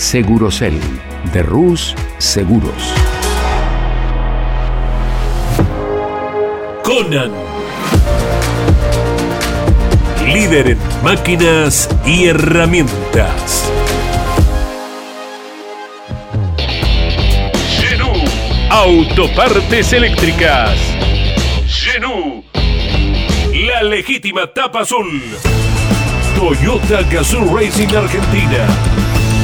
Segurocel de Rus Seguros. Conan. Líder en máquinas y herramientas. Genú. Autopartes eléctricas. Genú. La legítima tapa azul. Toyota Gazoo Racing Argentina.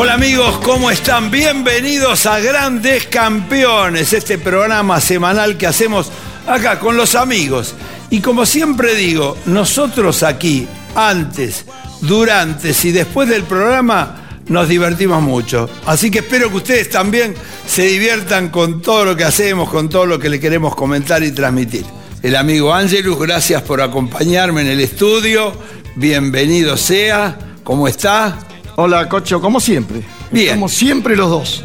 Hola amigos, ¿cómo están? Bienvenidos a Grandes Campeones, este programa semanal que hacemos acá con los amigos. Y como siempre digo, nosotros aquí, antes, durante y después del programa, nos divertimos mucho. Así que espero que ustedes también se diviertan con todo lo que hacemos, con todo lo que le queremos comentar y transmitir. El amigo Ángelus, gracias por acompañarme en el estudio. Bienvenido sea. ¿Cómo está? Hola, Cocho, como siempre. Bien. Estamos siempre los dos.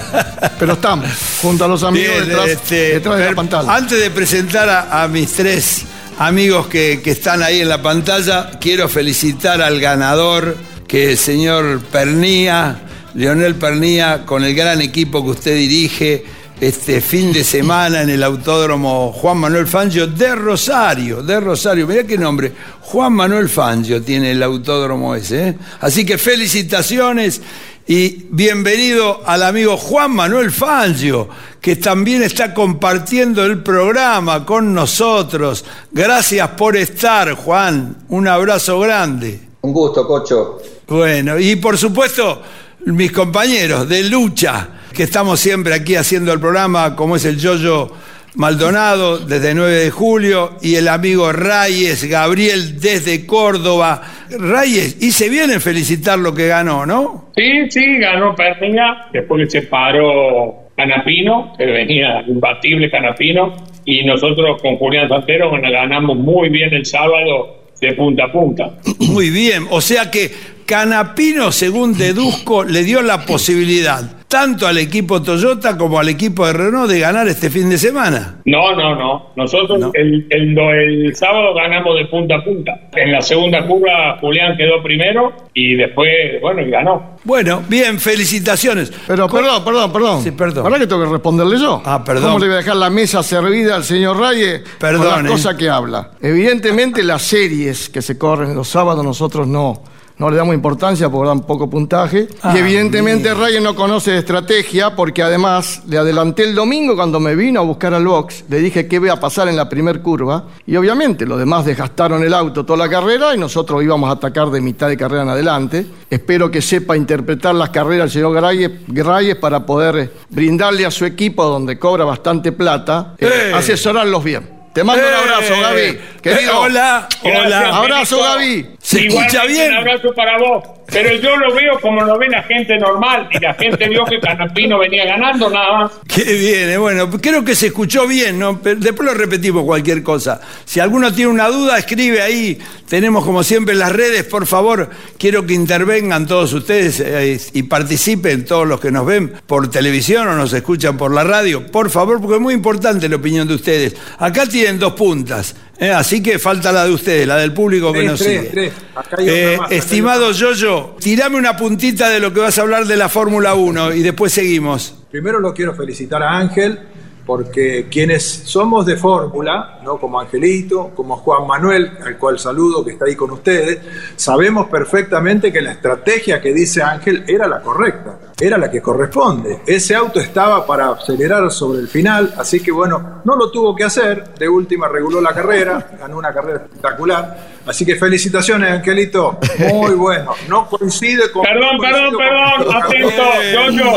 Pero estamos, junto a los amigos Bien, detrás, este, detrás de la pantalla. Antes de presentar a, a mis tres amigos que, que están ahí en la pantalla, quiero felicitar al ganador, que es el señor Pernía, Leonel Pernía, con el gran equipo que usted dirige este fin de semana en el Autódromo Juan Manuel Fangio de Rosario, de Rosario. Mirá qué nombre, Juan Manuel Fangio tiene el autódromo ese. ¿eh? Así que felicitaciones y bienvenido al amigo Juan Manuel Fangio, que también está compartiendo el programa con nosotros. Gracias por estar, Juan. Un abrazo grande. Un gusto, Cocho. Bueno, y por supuesto, mis compañeros de lucha, que estamos siempre aquí haciendo el programa, como es el Yoyo Maldonado desde 9 de julio y el amigo Reyes Gabriel desde Córdoba. Reyes, y se viene a felicitar lo que ganó, ¿no? Sí, sí, ganó Pérniga, después que se paró Canapino, que venía imbatible Canapino, y nosotros con Julián Santero bueno, ganamos muy bien el sábado de punta a punta. Muy bien, o sea que Canapino, según deduzco, le dio la posibilidad tanto al equipo Toyota como al equipo de Renault de ganar este fin de semana. No, no, no. Nosotros No. El, el, el sábado ganamos de punta a punta. En la segunda curva Julián quedó primero y después, bueno, y ganó. Bueno, bien, felicitaciones. Pero perdón, perdón, perdón. Sí, perdón. ¿Verdad que tengo que responderle yo? Ah, perdón. ¿Cómo le voy a dejar la mesa servida al señor Reyes Perdón, con las eh. cosas que habla? Evidentemente las series que se corren los sábados nosotros no, no le damos importancia porque dan poco puntaje. Ah, y evidentemente mira. Reyes no conoce de estrategia porque además le adelanté el domingo cuando me vino a buscar al box. Le dije qué iba a pasar en la primer curva. Y obviamente los demás desgastaron el auto toda la carrera y nosotros íbamos a atacar de mitad de carrera en adelante. Espero que sepa interpretar las carreras el señor Grayes, Grayes para poder brindarle a su equipo, donde cobra bastante plata, Eh. asesorarlos bien. Te mando un Eh, abrazo, Gaby. Querido. eh, hola, Gracias, hola. Abrazo. Gaby. ¿Se Igualmente, escucha bien? Un abrazo para vos. Pero yo lo veo como lo ve la gente normal. Y la gente vio que Canapino venía ganando nada más. Qué bien, eh, bueno, creo que se escuchó bien, ¿no? Después lo repetimos cualquier cosa. Si alguno tiene una duda, escribe ahí. Tenemos como siempre las redes, por favor, quiero que intervengan todos ustedes eh, y participen todos los que nos ven por televisión o nos escuchan por la radio, por favor, porque es muy importante la opinión de ustedes. Acá tienen dos puntas, eh, así que falta la de ustedes, la del público que Tres, nos tres, sigue. tres. Acá hay otra Eh, más, acá hay estimado Yoyo, tirame una puntita de lo que vas a hablar de la Fórmula 1 y después seguimos. Primero lo quiero felicitar a Ángel, porque quienes somos de fórmula, ¿no? como Angelito, como Juan Manuel, al cual saludo, que está ahí con ustedes, sabemos perfectamente que la estrategia que dice Ángel era la correcta, era la que corresponde. Ese auto estaba para acelerar sobre el final, así que bueno, no lo tuvo que hacer, de última reguló la carrera, ganó una carrera espectacular. Así que felicitaciones, Angelito, muy bueno. No coincide con... Perdón, no perdón, coincido con- perdón. Atento, Yoyo.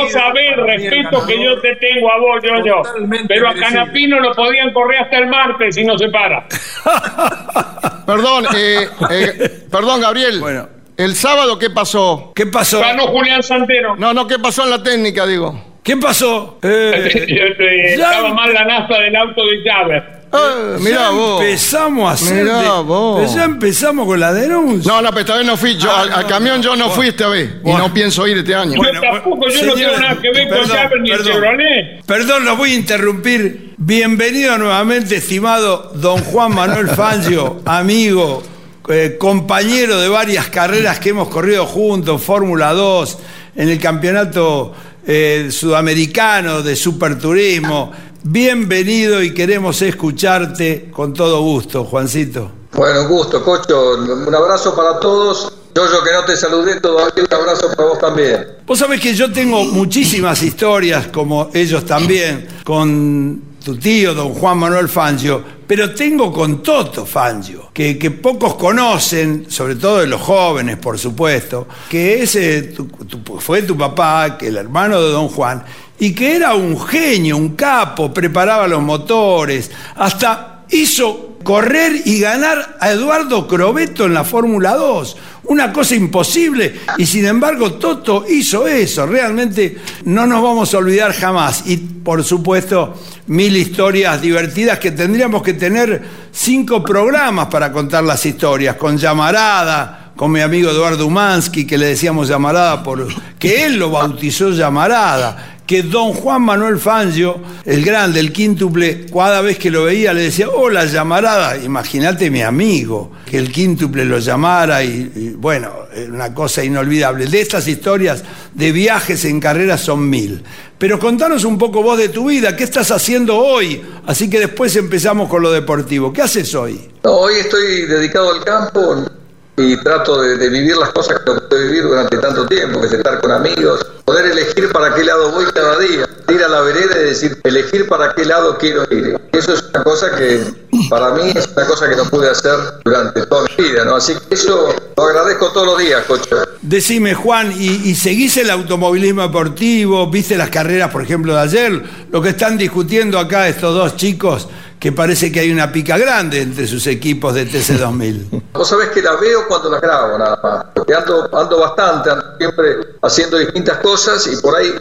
Vos sabés el respeto que yo te tengo a vos, Yoyo. Pero a. Canapino lo podían correr hasta el martes si no se para. Perdón, eh, eh, perdón, Gabriel. Bueno. ¿El sábado qué pasó? ¿Qué pasó? Ganó Julián Santero. No, no, ¿qué pasó en la técnica, digo? ¿Qué pasó? Eh, Eh, Estaba mal la nafta del auto de Javer. Eh, mirá ya vos. empezamos a hacer. Mirá de- vos. pero ya empezamos con la denuncia. No, no, pero esta vez no fui. Yo, Ah, al, al no, camión yo no fui esta vez. Bueno. Y no pienso ir este año. Bueno, yo tampoco, yo no señores, tengo nada que ver con perdón, Javer ni el perdón. Chevrolet. Perdón, los voy a interrumpir. Bienvenido nuevamente, estimado don Juan Manuel Fangio, amigo, eh, compañero de varias carreras que hemos corrido juntos, Fórmula 2, en el campeonato eh, sudamericano de superturismo. Bienvenido y queremos escucharte con todo gusto, Juancito. Bueno, un gusto, Cocho. Un abrazo para todos. Yo, yo que no te saludé todavía, un abrazo para vos también. Vos sabés que yo tengo muchísimas historias, como ellos también, con tu tío, don Juan Manuel Fangio, pero tengo con Toto Fangio, que, pocos conocen, sobre todo de los jóvenes, por supuesto, que ese fue tu papá, que el hermano de don Juan, y que era un genio, un capo, preparaba los motores, hasta hizo correr y ganar a Eduardo Crobeto en la Fórmula 2. Una cosa imposible. Y sin embargo, Toto hizo eso. Realmente no nos vamos a olvidar jamás. Y por supuesto, mil historias divertidas que tendríamos que tener cinco programas para contar las historias. Con Llamarada, con mi amigo Eduardo Umansky, que le decíamos Llamarada, por, que él lo bautizó Llamarada que don Juan Manuel Fangio, el grande, el quíntuple, cada vez que lo veía le decía, hola llamarada, imagínate mi amigo, que el quíntuple lo llamara y, y, bueno, una cosa inolvidable. De estas historias de viajes en carreras son mil. Pero contanos un poco vos de tu vida, ¿qué estás haciendo hoy? Así que después empezamos con lo deportivo. ¿Qué haces hoy? No, hoy estoy dedicado al campo y trato de, vivir las cosas que no pude vivir durante tanto tiempo, que es estar con amigos, poder elegir para qué lado voy cada día, ir a la vereda y decir, elegir para qué lado quiero ir. Eso es una cosa que para mí es una cosa que no pude hacer durante toda mi vida, ¿no? Así que eso lo agradezco todos los días, coche. Decime, Juan, ¿y, y seguís el automovilismo deportivo? ¿Viste las carreras, por ejemplo, de ayer? Lo que están discutiendo acá estos dos chicos, que parece que hay una pica grande entre sus equipos de TC2000. Vos sabés que las veo cuando las grabo, nada más. Porque ando, ando bastante, ando siempre haciendo distintas cosas y por ahí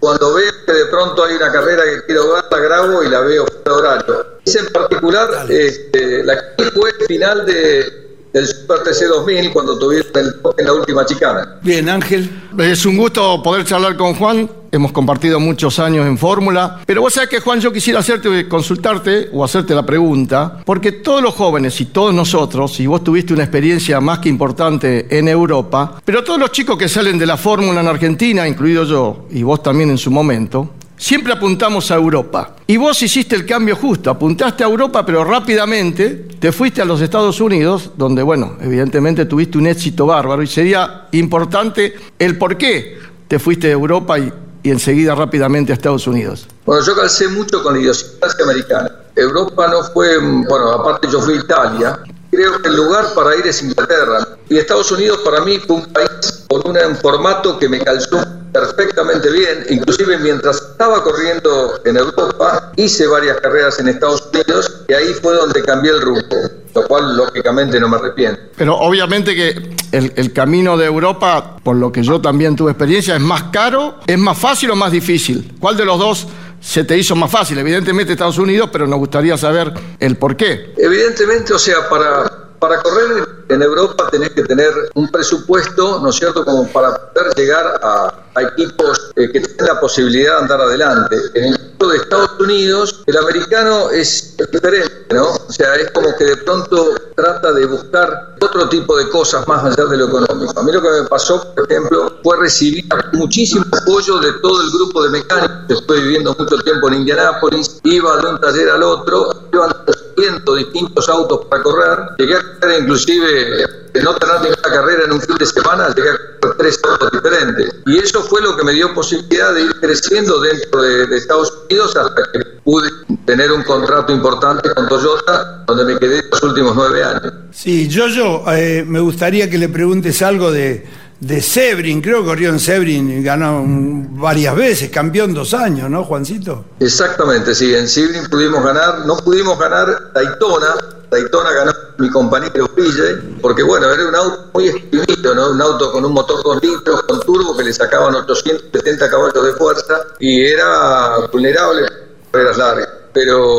cuando veo que de pronto hay una carrera que quiero ver, la grabo y la veo fuera de horario. Esa en particular, este, la que fue el final de, del Super TC 2000 cuando tuvieron el toque en la última chicana. Bien, Ángel. Es un gusto poder charlar con Juan. Hemos compartido muchos años en Fórmula. Pero vos sabés que, Juan, yo quisiera hacerte, consultarte o hacerte la pregunta, porque todos los jóvenes y todos nosotros, y vos tuviste una experiencia más que importante en Europa, pero todos los chicos que salen de la Fórmula en Argentina, incluido yo, y vos también en su momento, siempre apuntamos a Europa. Y vos hiciste el cambio justo, apuntaste a Europa, pero rápidamente te fuiste a los Estados Unidos, donde, bueno, evidentemente tuviste un éxito bárbaro y sería importante el por qué te fuiste de Europa y, y enseguida rápidamente a Estados Unidos. Bueno, yo calcé mucho con la idiosincrasia americana. Europa no fue, bueno, aparte yo fui a Italia, creo que el lugar para ir es Inglaterra. Y Estados Unidos para mí fue un país con un formato que me calzó perfectamente bien, inclusive mientras estaba corriendo en Europa, hice varias carreras en Estados Unidos y ahí fue donde cambié el rumbo, lo cual lógicamente no me arrepiento. Pero obviamente que el, el camino de Europa, por lo que yo también tuve experiencia, es más caro, es más fácil o más difícil. ¿Cuál de los dos se te hizo más fácil? Evidentemente Estados Unidos, pero nos gustaría saber el por qué. Evidentemente, o sea, para para correr en Europa tenés que tener un presupuesto, ¿no es cierto?, como para poder llegar a, a equipos eh, que tienen la posibilidad de andar adelante. En el caso de Estados Unidos, el americano es diferente, ¿no? O sea, es como que de pronto trata de buscar otro tipo de cosas más allá de lo económico. A mí lo que me pasó, por ejemplo, fue recibir muchísimo apoyo de todo el grupo de mecánicos. Estoy viviendo mucho tiempo en Indianápolis, iba de un taller al otro, iban 200 distintos autos para correr, llegué a correr inclusive de no tener ninguna carrera en un fin de semana, llegué a correr tres autos diferentes. Y eso fue lo que me dio posibilidad de ir creciendo dentro de, de Estados Unidos hasta que pude tener un contrato importante con Toyota, donde me quedé los últimos nueve años. Sí, yo, yo, eh, me gustaría que le preguntes algo de, de Sebring. Creo que corrió en Sebring, ganó un- varias veces, campeón dos años, ¿no, Juancito? Exactamente, sí, en Sebring pudimos ganar, no pudimos ganar Daytona, Daytona ganó mi compañero PJ, porque bueno, era un auto muy exprimido, ¿no? Un auto con un motor 2 litros, con turbo, que le sacaban 870 caballos de fuerza y era vulnerable para carreras largas. Pero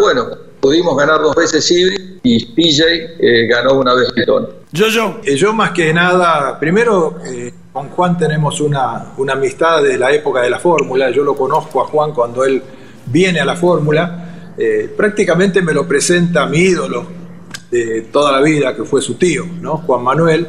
bueno, pudimos ganar dos veces Sebring y PJ eh, ganó una vez Daytona. Yo, yo. Eh, Yo más que nada, primero eh, con Juan tenemos una, una amistad de la época de la fórmula, yo lo conozco a Juan cuando él viene a la fórmula, Eh, prácticamente me lo presenta mi ídolo de toda la vida, que fue su tío, ¿no? Juan Manuel,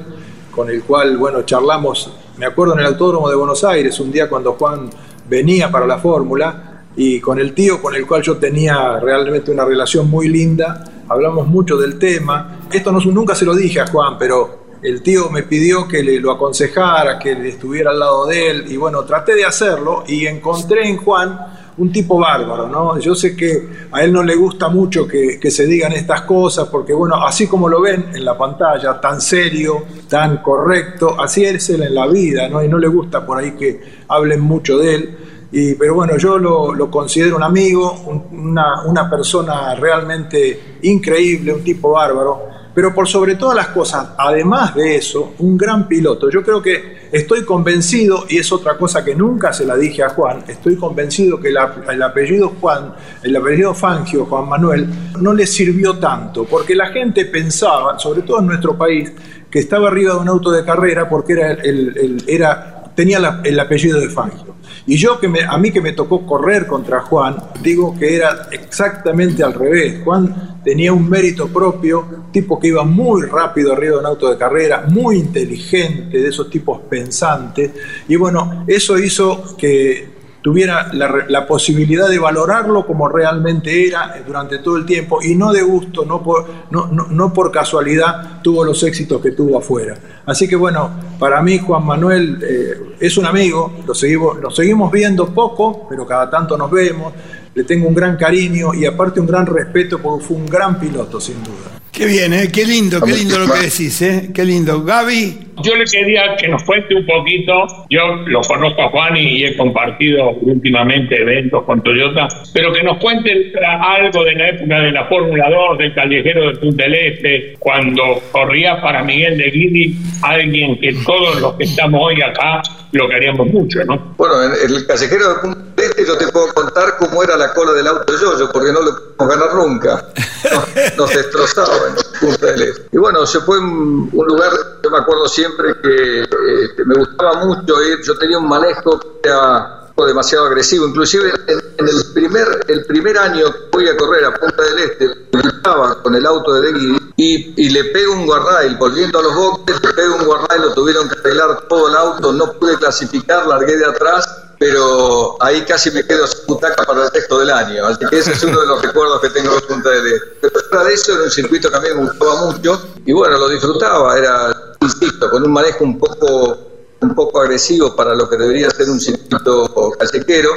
con el cual, bueno, charlamos, me acuerdo en el Autódromo de Buenos Aires, un día cuando Juan venía para la fórmula, y con el tío con el cual yo tenía realmente una relación muy linda, hablamos mucho del tema. Esto no, nunca se lo dije a Juan, pero el tío me pidió que le lo aconsejara, que estuviera al lado de él, y bueno, traté de hacerlo y encontré en Juan un tipo bárbaro, ¿no? Yo sé que a él no le gusta mucho que, se digan estas cosas, porque bueno, así como lo ven en la pantalla, tan serio, tan correcto, así es él en la vida, ¿no? Y no le gusta por ahí que hablen mucho de él. Y, pero bueno, yo lo, considero un amigo, un- una, una persona realmente increíble, un tipo bárbaro. Pero por sobre todas las cosas, además de eso, un gran piloto. Yo creo que estoy convencido, y es otra cosa que nunca se la dije a Juan, estoy convencido que el apellido Juan, el apellido Fangio, Juan Manuel, no le sirvió tanto, porque la gente pensaba, sobre todo en nuestro país, que estaba arriba de un auto de carrera porque era el- era, tenía el apellido de Fangio. Y yo, que me, a mí que me tocó correr contra Juan, digo que era exactamente al revés. Juan tenía un mérito propio, tipo que iba muy rápido arriba de un auto de carrera, muy inteligente, de esos tipos pensantes. Y bueno, eso hizo que tuviera la, posibilidad de valorarlo como realmente era durante todo el tiempo y no de gusto, no por, no, no- no por casualidad tuvo los éxitos que tuvo afuera. Así que bueno, para mí Juan Manuel eh, es un amigo, lo seguimos, lo seguimos viendo poco, pero cada tanto nos vemos, le tengo un gran cariño y aparte un gran respeto porque fue un gran piloto sin duda. Qué bien, ¿eh? Qué lindo, qué lindo lo que decís, ¿eh? Qué lindo. Gaby, Yo le quería que nos cuente un poquito, yo lo conozco a Juan y he compartido últimamente eventos con Toyota, pero que nos cuente algo de la época de la Fórmula 2, del callejero de Punta del Este, cuando corría para Miguel de Guidi, alguien que todos los que estamos hoy acá lo queríamos mucho, ¿no? Bueno, en en el callejero de Punta del Este yo te puedo contar cómo era la cola del auto Yoyo, porque no lo pudimos ganar nunca. Nos, nos destrozaba en Punta del Este. Y bueno, se fue un, lugar, yo me acuerdo siempre que eh, me gustaba mucho ir, yo tenía un manejo que era demasiado agresivo, inclusive en, el primer el primer año que fui a correr a Punta del Este, estaba con el auto de Degui y, y le pego un guardrail, volviendo a los boxes, le pego un guardrail, lo tuvieron que arreglar todo el auto, no pude clasificar, largué de atrás pero ahí casi me quedo sin butaca para el resto del año. Así que ese es uno de los recuerdos que tengo de Punta del Este. Pero fuera de eso, era un circuito que a mí me gustaba mucho y bueno, lo disfrutaba. Era, insisto, con un manejo un poco, un poco agresivo para lo que debería ser un circuito callequero.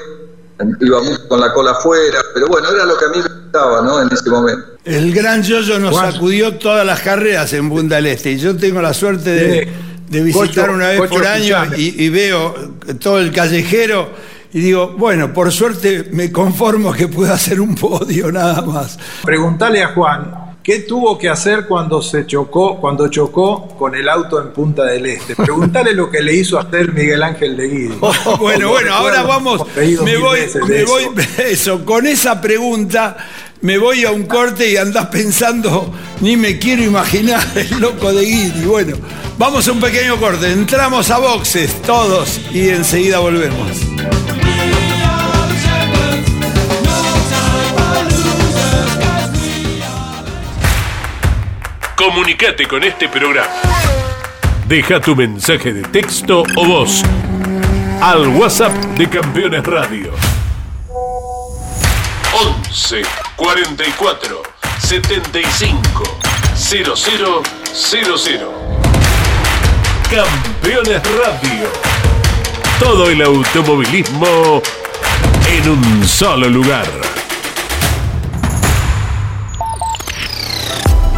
Iba mucho con la cola afuera, pero bueno, era lo que a mí me gustaba ¿no? en ese momento. El gran Yoyo nos sacudió todas las carreras en Punta del Este y yo tengo la suerte de, Sí. De visitar Cocho- una vez Cocho, por año y, y veo todo el callejero y digo, bueno, por suerte me conformo que pueda hacer un podio nada más. Preguntale a Juan qué tuvo que hacer cuando se chocó, cuando chocó con el auto en Punta del Este. Preguntale lo que le hizo hacer Miguel Ángel de Guidi. bueno, bueno, ahora vamos, me voy, me eso. voy, eso, con esa pregunta me voy a un corte y andás pensando, ni me quiero imaginar el loco de Guidi. Bueno, vamos a un pequeño corte, entramos a boxes todos y enseguida volvemos. Comunicate con este programa. Deja tu mensaje de texto o voz al WhatsApp de Campeones Radio. 11 44 75 0000. Campeones Radio. Todo el automovilismo en un solo lugar.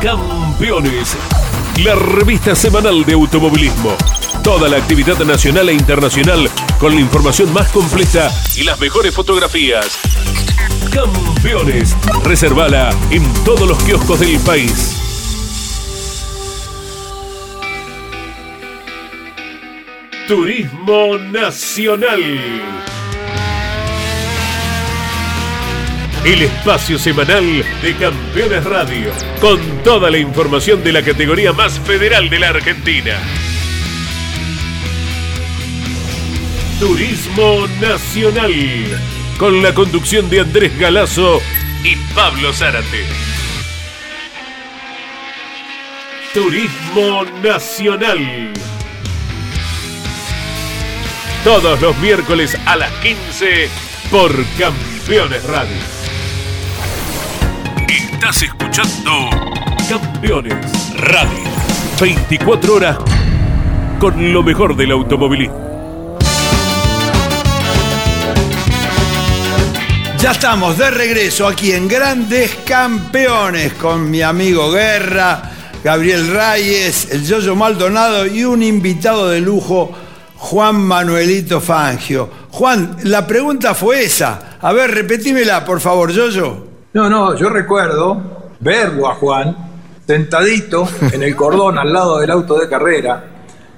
Campeones, la revista semanal de automovilismo. Toda la actividad nacional e internacional con la información más completa y las mejores fotografías. Campeones, reservala en todos los kioscos del país. Turismo Nacional. El espacio semanal de Campeones Radio, con toda la información de la categoría más federal de la Argentina. Turismo Nacional, con la conducción de Andrés Galazo y Pablo Zárate. Turismo Nacional. Todos los miércoles a las 15 por Campeones Radio. Estás escuchando Campeones Radio. 24 horas con lo mejor del automovilismo. Ya estamos de regreso aquí en Grandes Campeones con mi amigo Guerra, Gabriel Reyes, el Yoyo Maldonado y un invitado de lujo, Juan Manuelito Fangio. Juan, la pregunta fue esa. A ver, repetímela, por favor, Yoyo. No, no, yo recuerdo verlo a Juan sentadito en el cordón al lado del auto de carrera.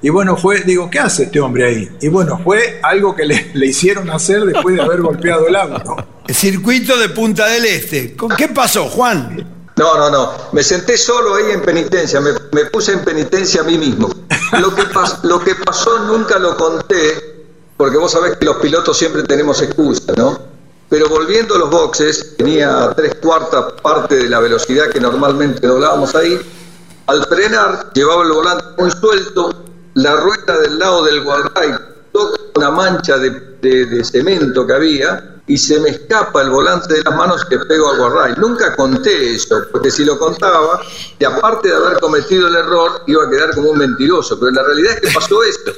Y bueno, fue, digo, ¿qué hace este hombre ahí? Y bueno, fue algo que le, le hicieron hacer después de haber golpeado el auto. El circuito de Punta del Este. ¿Con qué pasó, Juan? No, no, no. Me senté solo ahí en penitencia. Me, me puse en penitencia a mí mismo. Lo que, pas- lo que pasó nunca lo conté, porque vos sabés que los pilotos siempre tenemos excusas, ¿no? Pero volviendo a los boxes, tenía tres cuartas parte de la velocidad que normalmente doblábamos ahí. Al frenar, llevaba el volante muy suelto, la rueda del lado del wallride toca una mancha de, cemento que había y se me escapa el volante de las manos que pego al wallride. Nunca conté eso, porque si lo contaba, y aparte de haber cometido el error, iba a quedar como un mentiroso. Pero la realidad es que pasó eso.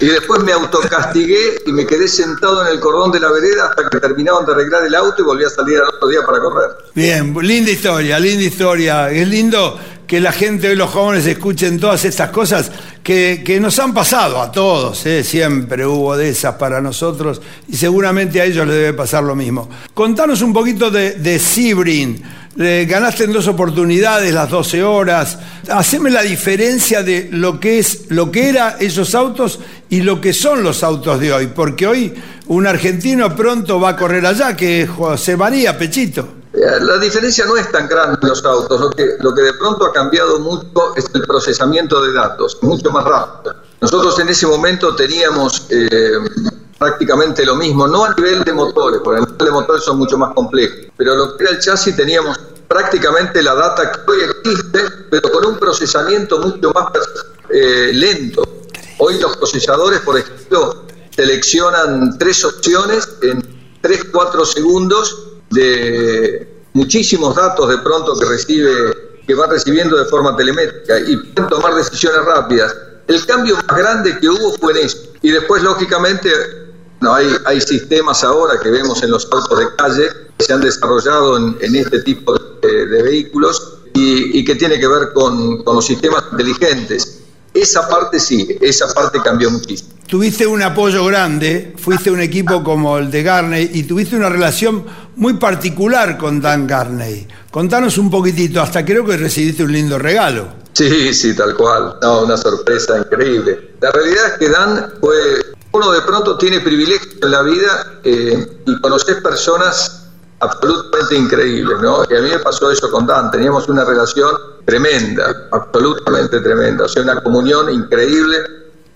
Y después me autocastigué y me quedé sentado en el cordón de la vereda hasta que terminaban de arreglar el auto y volví a salir al otro día para correr. Bien, linda historia, linda historia. Es lindo que la gente hoy, los jóvenes, escuchen todas estas cosas que, que nos han pasado a todos. ¿eh? Siempre hubo de esas para nosotros y seguramente a ellos les debe pasar lo mismo. Contanos un poquito de, de Sebring. Eh, ganaste en dos oportunidades las 12 horas. Haceme la diferencia de lo que es, lo que era esos autos y lo que son los autos de hoy, porque hoy un argentino pronto va a correr allá, que es José María Pechito. Eh, La diferencia no es tan grande en los autos. Lo que, lo que de pronto ha cambiado mucho es el procesamiento de datos, mucho más rápido. Nosotros en ese momento teníamos eh, prácticamente lo mismo, no a nivel de motores, porque a nivel de motores son mucho más complejos, pero lo que era el chasis teníamos prácticamente la data que hoy existe, pero con un procesamiento mucho más eh, lento. Hoy los procesadores, por ejemplo, seleccionan tres opciones en 3-4 segundos de muchísimos datos de pronto que recibe, que va recibiendo de forma telemétrica y pueden tomar decisiones rápidas. El cambio más grande que hubo fue en eso. Y después, lógicamente, no, hay, hay sistemas ahora que vemos en los autos de calle que se han desarrollado en, en este tipo de, vehículos y, y, que tiene que ver con, con los sistemas inteligentes. Esa parte sí, esa parte cambió muchísimo. Tuviste un apoyo grande, fuiste un equipo como el de Garney y tuviste una relación muy particular con Dan Garney. Contanos un poquitito, hasta creo que recibiste un lindo regalo. Sí, sí, tal cual. No, una sorpresa increíble. La realidad es que Dan fue. Uno de pronto tiene privilegios en la vida eh, y conoces personas absolutamente increíbles, ¿no? Y a mí me pasó eso con Dan. Teníamos una relación tremenda, absolutamente tremenda. O sea, una comunión increíble.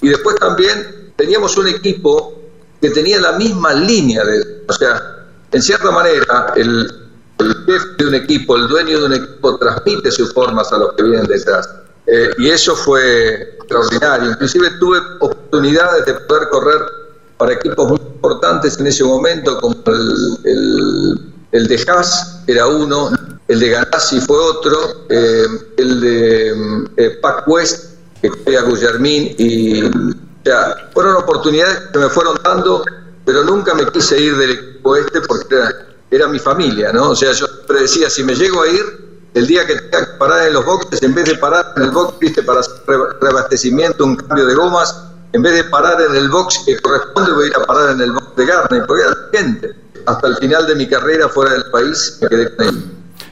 Y después también teníamos un equipo que tenía la misma línea de. O sea, en cierta manera, el, el jefe de un equipo, el dueño de un equipo, transmite sus formas a los que vienen detrás. Eh, y eso fue extraordinario. Inclusive tuve oportunidades de poder correr para equipos muy importantes en ese momento, como el, el, de Haas era uno, el de Ganassi fue otro, eh, el de eh, Pac West, que fue a Guillermín, y sea, fueron oportunidades que me fueron dando, pero nunca me quise ir del equipo este porque era, era mi familia, ¿no? O sea, yo siempre decía, si me llego a ir, el día que tenga que parar en los boxes, en vez de parar en el box, viste, para hacer reabastecimiento, un cambio de gomas, en vez de parar en el box que corresponde, voy a ir a parar en el box de Garney, porque era gente. Hasta el final de mi carrera fuera del país me quedé con él.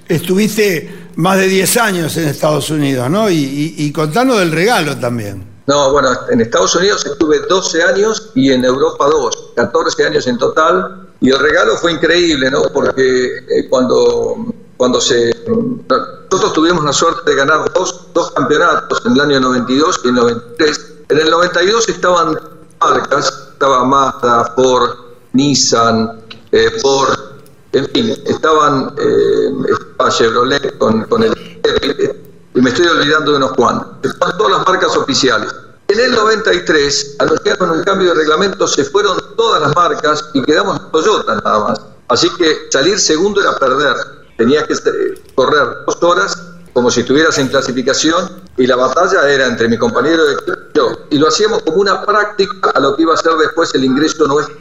Estuviste más de 10 años en Estados Unidos, ¿no? Y, y, y contanos del regalo también. No, bueno, en Estados Unidos estuve 12 años y en Europa 2, 14 años en total. Y el regalo fue increíble, ¿no? Porque eh, cuando, cuando se... Nosotros tuvimos la suerte de ganar dos, dos campeonatos en el año 92 y el 93. En el 92 estaban marcas, estaba Mazda, Ford, Nissan, eh, Ford, en fin, estaban eh, estaba Chevrolet con, con el y me estoy olvidando de unos cuantos. Estaban todas las marcas oficiales. En el 93 anunciaron un cambio de reglamento, se fueron todas las marcas y quedamos Toyota nada más. Así que salir segundo era perder. Tenías que correr dos horas como si estuvieras en clasificación y la batalla era entre mi compañero y yo. Y lo hacíamos como una práctica a lo que iba a ser después el ingreso nuestro.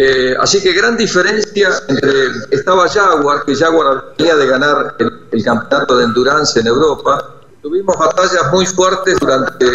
Eh, así que gran diferencia entre estaba Jaguar, que Jaguar venía de ganar el, el campeonato de endurance en Europa. Tuvimos batallas muy fuertes durante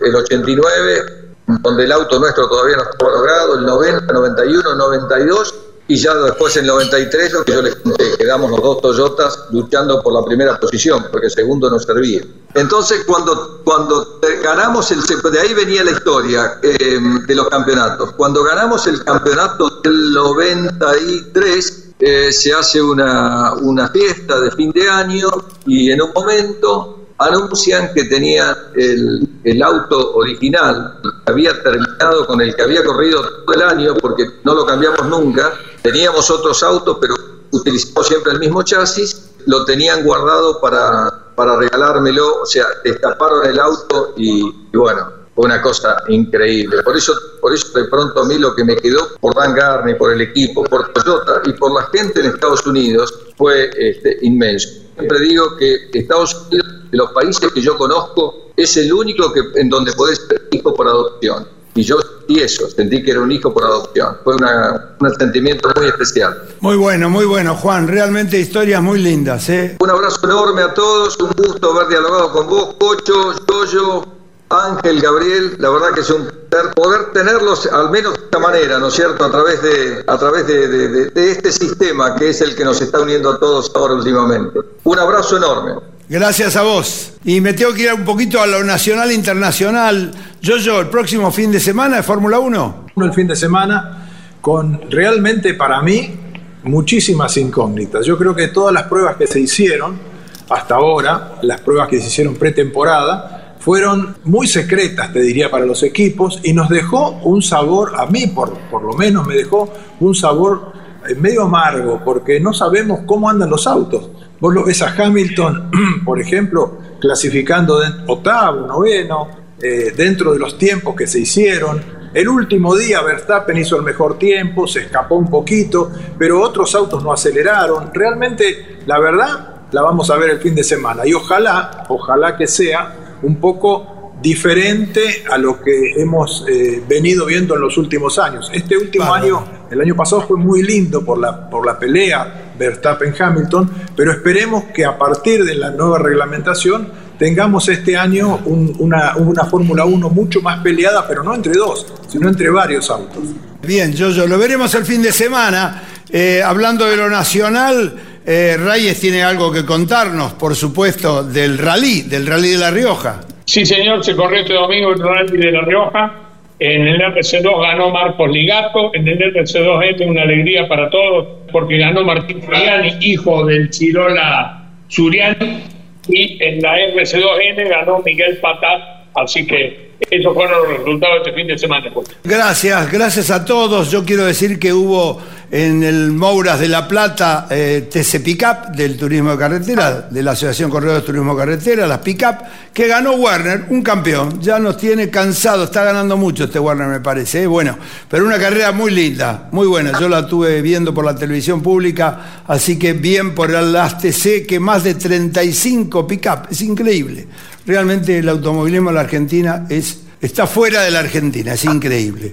el 89, donde el auto nuestro todavía no estaba logrado, el 90, 91, 92 y ya después en el 93 lo que yo les conté, quedamos los dos Toyotas luchando por la primera posición, porque el segundo no servía. Entonces cuando, cuando ganamos el de ahí venía la historia eh, de los campeonatos. Cuando ganamos el campeonato del 93 eh, se hace una, una fiesta de fin de año y en un momento anuncian que tenían el, auto original, había terminado con el que había corrido todo el año, porque no lo cambiamos nunca. Teníamos otros autos, pero utilizamos siempre el mismo chasis. Lo tenían guardado para, para regalármelo, o sea, destaparon el auto y, y bueno, fue una cosa increíble. Por eso, por eso de pronto a mí lo que me quedó por Dan Garney, por el equipo, por Toyota y por la gente en Estados Unidos fue este, inmenso. Siempre digo que Estados Unidos, de los países que yo conozco, es el único que, en donde podés ser hijo por adopción. Y yo sentí eso, sentí que era un hijo por adopción. Fue una, un sentimiento muy especial. Muy bueno, muy bueno, Juan. Realmente historias muy lindas. ¿eh? Un abrazo enorme a todos, un gusto haber dialogado con vos, Cocho, Yoyo, Ángel, Gabriel, la verdad que es un poder tenerlos al menos de esta manera, ¿no es cierto?, a través de, a través de, de, de, este sistema que es el que nos está uniendo a todos ahora últimamente. Un abrazo enorme. Gracias a vos. Y me tengo que ir un poquito a lo nacional e internacional. Yo, yo, el próximo fin de semana de Fórmula 1. El fin de semana con realmente para mí muchísimas incógnitas. Yo creo que todas las pruebas que se hicieron hasta ahora, las pruebas que se hicieron pretemporada, fueron muy secretas, te diría, para los equipos y nos dejó un sabor, a mí por, por lo menos me dejó un sabor medio amargo, porque no sabemos cómo andan los autos. Vos lo ves a Hamilton, por ejemplo, clasificando de octavo, noveno, eh, dentro de los tiempos que se hicieron, El último día Verstappen hizo el mejor tiempo, se escapó un poquito, pero otros autos no aceleraron. Realmente, la verdad, la vamos a ver el fin de semana. Y ojalá, ojalá que sea un poco diferente a lo que hemos eh, venido viendo en los últimos años. Este último año, el año pasado fue muy lindo por la, por la pelea Verstappen-Hamilton, pero esperemos que a partir de la nueva reglamentación tengamos este año una, una Fórmula 1 mucho más peleada, pero no entre dos, sino entre varios autos. Bien, yo lo veremos el fin de semana. Eh, hablando de lo nacional, eh, Reyes tiene algo que contarnos, por supuesto, del rally, del rally de La Rioja. Sí, señor, se corrió este domingo el rally de La Rioja. En el RC2 ganó Marcos Ligato, en el RC2 es una alegría para todos, porque ganó Martín Friani, hijo del Chirola Suriani, y en la RC2N ganó Miguel Patat, así que esos fueron los resultados este fin de semana. Pues. Gracias, gracias a todos. Yo quiero decir que hubo en el Mouras de La Plata eh, TC Pickup del turismo de carretera, de la Asociación Corredores de Turismo de Carretera, las Pickup, que ganó Werner, un campeón. Ya nos tiene cansado, está ganando mucho este Werner, me parece. ¿eh? Bueno, pero una carrera muy linda, muy buena. Yo la estuve viendo por la televisión pública, así que bien por el TC, que más de 35 Pickup, es increíble. Realmente el automovilismo en la Argentina es está fuera de la Argentina, es increíble.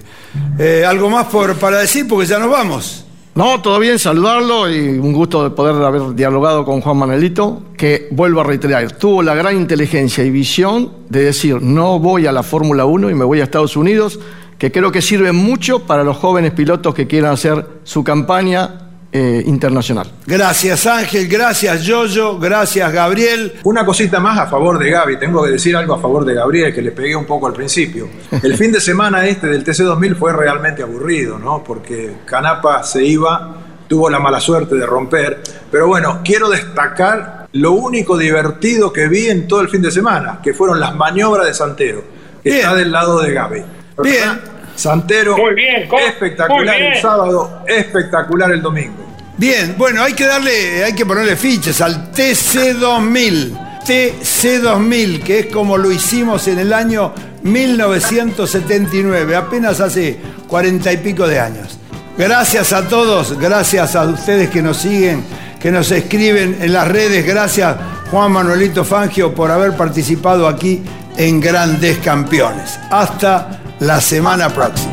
Eh, ¿Algo más por, para decir? Porque ya nos vamos. No, todo bien, saludarlo y un gusto de poder haber dialogado con Juan Manuelito, que vuelvo a reiterar, tuvo la gran inteligencia y visión de decir, no voy a la Fórmula 1 y me voy a Estados Unidos, que creo que sirve mucho para los jóvenes pilotos que quieran hacer su campaña eh, internacional. Gracias Ángel, gracias Yoyo, gracias Gabriel. Una cosita más a favor de Gaby, tengo que decir algo a favor de Gabriel, que le pegué un poco al principio. El fin de semana este del TC2000 fue realmente aburrido, ¿no? Porque Canapa se iba, tuvo la mala suerte de romper, pero bueno, quiero destacar lo único divertido que vi en todo el fin de semana, que fueron las maniobras de Santero, que está del lado de Gaby. Bien. Santero, muy bien, espectacular el sábado, espectacular el domingo. Bien, bueno, hay que darle, hay que ponerle fichas al TC2000. TC2000, que es como lo hicimos en el año 1979, apenas hace cuarenta y pico de años. Gracias a todos, gracias a ustedes que nos siguen, que nos escriben en las redes, gracias Juan Manuelito Fangio por haber participado aquí en Grandes Campeones. Hasta la semana próxima.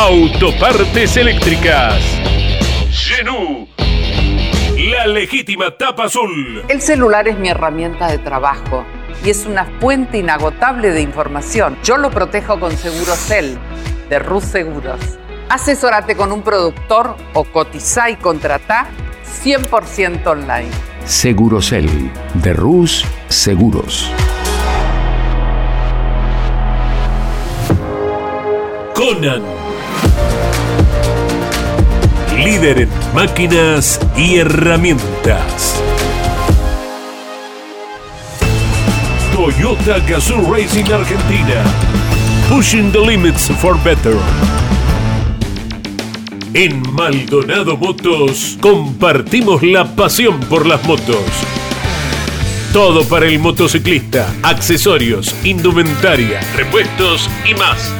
Autopartes eléctricas. Genú, la legítima tapa azul. El celular es mi herramienta de trabajo y es una fuente inagotable de información. Yo lo protejo con Segurocel de Rus Seguros. Asesórate con un productor o cotiza y contrata 100% online. Segurocel de Rus Seguros. Conan. Líder en máquinas y herramientas. Toyota Gazoo Racing Argentina. Pushing the limits for better. En Maldonado Motos compartimos la pasión por las motos. Todo para el motociclista, accesorios, indumentaria, repuestos y más.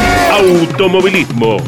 automovilismo.